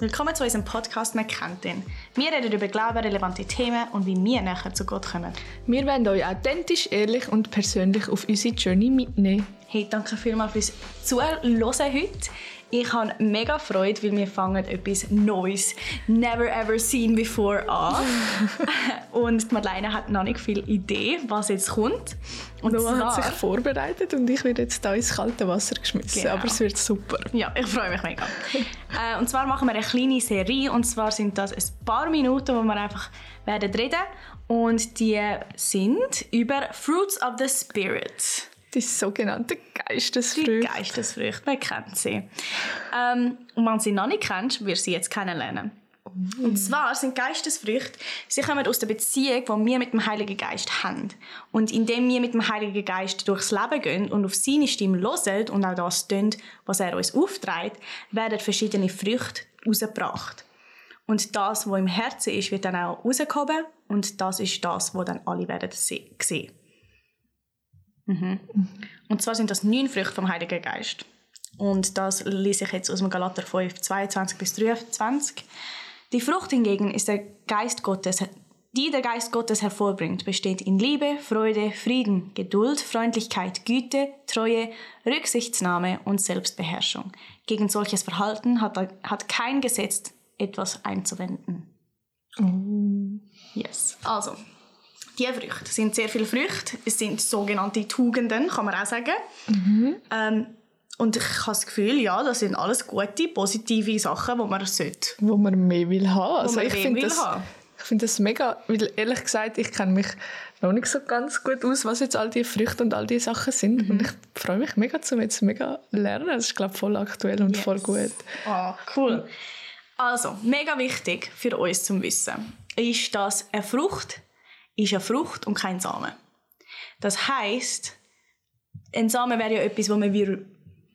willkommen zu unserem Podcast «Man kennt ihn». Wir reden über glaubenrelevante Themen und wie wir näher zu Gott kommen. Wir wollen euch authentisch, ehrlich und persönlich auf unsere Journey mitnehmen. Hey, danke vielmals fürs Zuhören heute. Ich habe mega Freude, weil wir fangen etwas Neues, never ever seen before an. und Madeleine hat noch nicht viel Idee, was jetzt kommt. Und Noah zwar, hat sich vorbereitet und ich werde jetzt da ins kalte Wasser geschmissen, genau. aber es wird super. Ja, ich freue mich mega. äh, und zwar machen wir eine kleine Serie und zwar sind das ein paar Minuten, wo wir einfach werden reden und die sind über Fruits of the Spirit. Die sogenannte Geistesfrüchte. Die Geistesfrüchte, man kennt sie. Ähm, und wenn sie noch nicht kennt, wirst du sie jetzt kennenlernen. Mm. Und zwar sind Geistesfrüchte, sie kommen aus der Beziehung, die wir mit dem Heiligen Geist haben. Und indem wir mit dem Heiligen Geist durchs Leben gehen und auf seine Stimme hören und auch das tun, was er uns aufträgt, werden verschiedene Früchte herausgebracht. Und das, was im Herzen ist, wird dann auch rausgehoben und das ist das, was dann alle werden sehen. Mhm. Und zwar sind das neun Früchte vom Heiligen Geist. Und das lese ich jetzt aus dem Galater 5, 22 bis 23. Die Frucht hingegen ist der Geist Gottes, die der Geist Gottes hervorbringt, besteht in Liebe, Freude, Frieden, Geduld, Freundlichkeit, Güte, Treue, Rücksichtsnahme und Selbstbeherrschung. Gegen solches Verhalten hat, hat kein Gesetz etwas einzuwenden. Oh. Yes. Also, die Früchte sind sehr viele Früchte. Es sind sogenannte Tugenden, kann man auch sagen. Mhm. Ähm, und ich habe das Gefühl, ja, das sind alles gute, positive Sachen, die man sollte. Wo man mehr will haben. Also ich finde das, ich finde das mega, weil ehrlich gesagt, ich kenne mich noch nicht so ganz gut aus, was jetzt all die Früchte und all die Sachen sind. Mhm. Und ich freue mich mega zu jetzt mega lernen. Das ist, glaube ich, voll aktuell und yes. voll gut. Ah, cool. Also, mega wichtig für uns zum Wissen ist, dass eine Frucht ist eine Frucht und kein Samen. Das heißt, ein Samen wäre ja etwas, was wir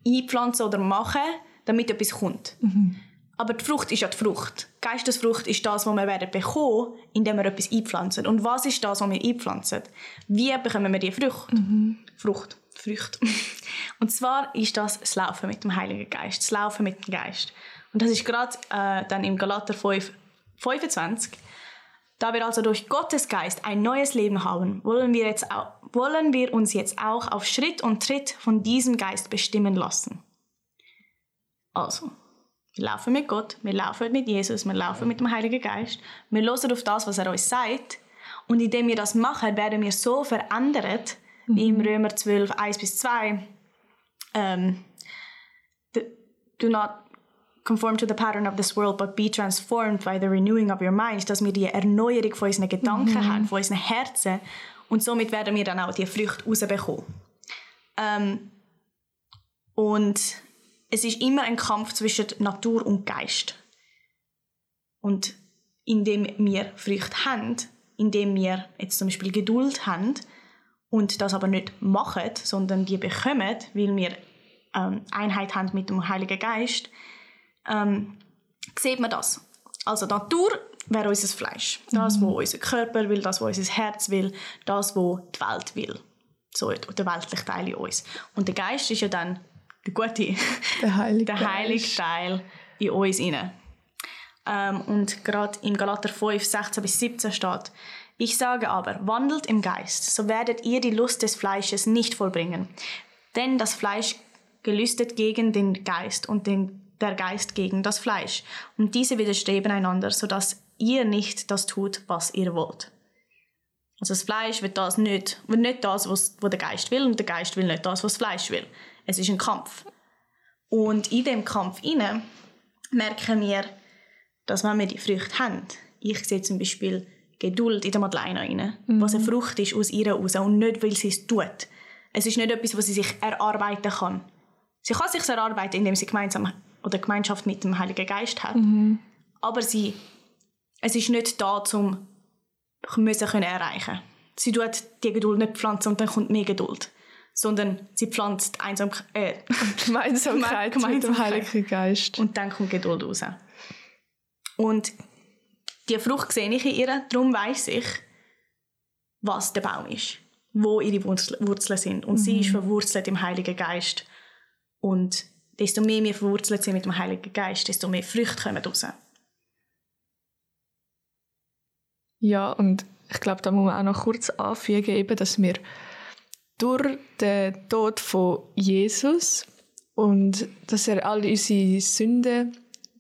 einpflanzen oder machen, damit etwas kommt. Mhm. Aber die Frucht ist ja die Frucht. Geistesfrucht ist das, was wir werden bekommen, indem wir etwas einpflanzen. Und was ist das, was wir einpflanzen? Wie bekommen wir die Frucht? Mhm. Frucht. Frucht. Und zwar ist das das Laufen mit dem Heiligen Geist, das Laufen mit dem Geist. Und das ist gerade äh, dann im Galater 5, 25. Da wir also durch Gottes Geist ein neues Leben haben, wollen wir, jetzt auch, wollen wir uns jetzt auch auf Schritt und Tritt von diesem Geist bestimmen lassen. Also, wir laufen mit Gott, wir laufen mit Jesus, wir laufen mit dem Heiligen Geist, wir hören auf das, was er uns sagt. Und indem wir das machen, werden wir so verändert, wie im Römer 12, 1 bis 2. Ähm, do not conform to the pattern of this world, but be transformed by the renewing of your mind, dass wir die Erneuerung von unseren Gedanken mhm. haben, von unseren Herzen und somit werden wir dann auch die Früchte rausbekommen. Ähm, und es ist immer ein Kampf zwischen Natur und Geist. Und indem wir Früchte haben, indem wir jetzt zum Beispiel Geduld haben und das aber nicht machen, sondern die bekommen, weil wir ähm, Einheit haben mit dem Heiligen Geist, ähm, sieht man das. Also Natur wäre unser Fleisch. Das, mhm. was unser Körper will, das, was unser Herz will, das, was die Welt will. So der weltliche Teil in uns. Und der Geist ist ja dann der gute, der heilige, der heilige Teil in uns inne. Ähm, und gerade im Galater 5, 16 bis 17 steht, ich sage aber, wandelt im Geist, so werdet ihr die Lust des Fleisches nicht vollbringen. Denn das Fleisch gelüstet gegen den Geist und den der Geist gegen das Fleisch. Und diese widerstreben einander, sodass ihr nicht das tut, was ihr wollt. Also das Fleisch wird das nicht, wird nicht das, was, was der Geist will, und der Geist will nicht das, was das Fleisch will. Es ist ein Kampf. Und in dem Kampf inne merken wir, dass wenn wir die Früchte haben, ich sehe zum Beispiel Geduld in der Madeleine rein, mhm. was eine Frucht ist aus ihr raus und nicht, weil sie es tut. Es ist nicht etwas, was sie sich erarbeiten kann. Sie kann sich erarbeiten, indem sie gemeinsam oder Gemeinschaft mit dem Heiligen Geist hat. Mhm. Aber sie, es ist nicht da, um müssen können erreichen. Sie tut die Geduld nicht pflanzen und dann kommt mehr Geduld, sondern sie pflanzt Einsam äh, Gemeinsamkeit, Gemeinsamkeit mit dem Heiligen Geist und dann kommt Geduld raus. Und die Frucht sehe ich in ihr, darum weiß ich, was der Baum ist, wo ihre Wurzeln sind. Und mhm. sie ist verwurzelt im Heiligen Geist und desto mehr wir verwurzelt sind mit dem Heiligen Geist, desto mehr Früchte kommen raus. Ja, und ich glaube, da muss man auch noch kurz anfügen, dass wir durch den Tod von Jesus und dass er all unsere Sünden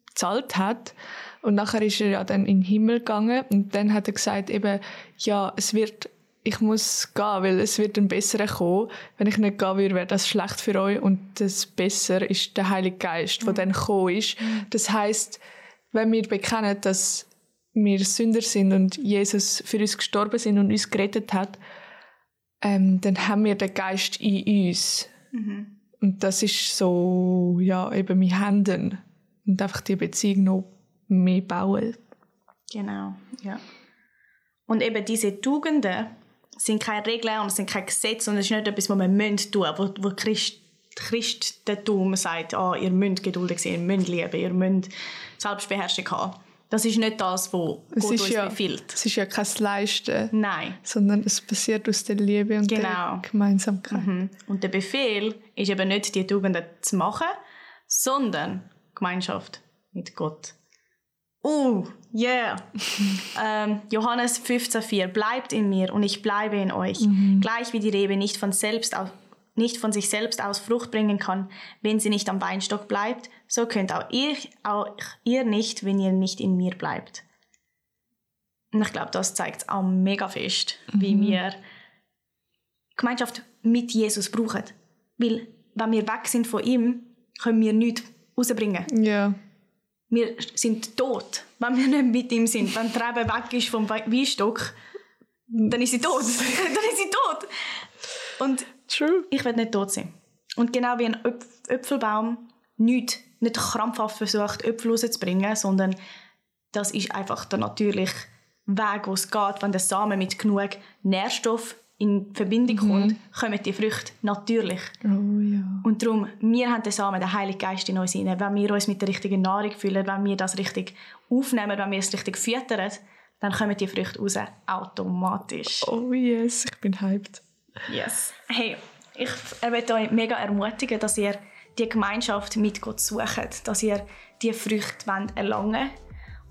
gezahlt hat und nachher ist er ja dann in den Himmel gegangen und dann hat er gesagt eben, ja, es wird ich muss gehen, weil es wird ein besserer kommen. Wenn ich nicht gehen würde, wäre das schlecht für euch. Und das Besser ist der Heilige Geist, der mhm. dann gekommen ist. Das heißt, wenn wir bekennen, dass wir Sünder sind und Jesus für uns gestorben sind und uns gerettet hat, ähm, dann haben wir den Geist in uns. Mhm. Und das ist so, ja, eben mit Händen. Und einfach die Beziehung noch mehr bauen. Genau, ja. Und eben diese Tugenden, sind keine Regeln und es sind keine Gesetze und es ist nicht etwas, was man müssen tun wo, wo Christ, Christentum sagt, ah, ihr müsst geduldig sein, ihr müsst lieben, ihr müsst Selbstbeherrschung haben. Das ist nicht das, was Gott uns ja, befiehlt. Es ist ja kein Leisten. Nein. Sondern es passiert aus der Liebe und genau. der Gemeinsamkeit. Mhm. Und der Befehl ist eben nicht, die Tugenden zu machen, sondern Gemeinschaft mit Gott. Uh, yeah. ähm, Johannes 15,4 Bleibt in mir und ich bleibe in euch. Mhm. Gleich wie die Rebe nicht von, selbst aus, nicht von sich selbst aus Frucht bringen kann, wenn sie nicht am Weinstock bleibt, so könnt auch ihr, auch ihr nicht, wenn ihr nicht in mir bleibt. Und ich glaube, das zeigt auch mega fest, mhm. wie wir Gemeinschaft mit Jesus brauchen. Weil, wenn wir weg sind von ihm, können wir nichts rausbringen. Ja wir sind tot, wenn wir nicht mit ihm sind. Wenn die Rebe weg ist vom Weinstock, dann ist sie tot. dann ist sie tot. Und True. ich will nicht tot sein. Und genau wie ein Äpfelbaum nicht, nicht krampfhaft versucht, Äpfel rauszubringen, sondern das ist einfach der natürliche Weg, wo es geht, wenn der Samen mit genug Nährstoff in Verbindung mhm. kommt, kommen die Früchte natürlich. Oh, ja. Und darum, wir haben den Samen, den Heiligen Geist in uns hinein. Wenn wir uns mit der richtigen Nahrung füllen, wenn wir das richtig aufnehmen, wenn wir es richtig füttern, dann kommen die Früchte raus, automatisch. Oh yes, ich bin hyped. Yes. Hey, ich möchte euch mega ermutigen, dass ihr die Gemeinschaft mit Gott sucht, dass ihr die Früchte erlangen wollt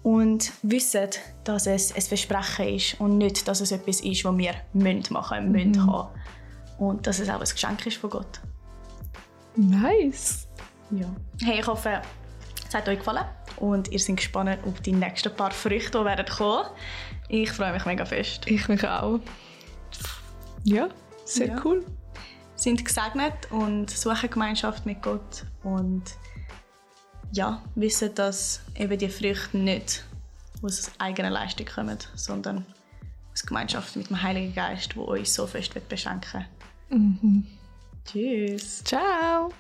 und wissen, dass es ein Versprechen ist und nicht, dass es etwas ist, was wir machen müssen, müssen mhm. haben. Und dass es auch ein Geschenk ist von Gott. Nice. Ja. Hey, ich hoffe, es hat euch gefallen und ihr seid gespannt auf die nächsten paar Früchte, die werden kommen. Ich freue mich mega fest. Ich mich auch. Ja, sehr ja. cool. Sind gesegnet und suchen Gemeinschaft mit Gott und ja, wissen, dass eben die Früchte nicht aus eigener Leistung kommen, sondern aus Gemeinschaft mit dem Heiligen Geist, wo uns so fest beschenken wird. Mhm. Tschüss. Ciao.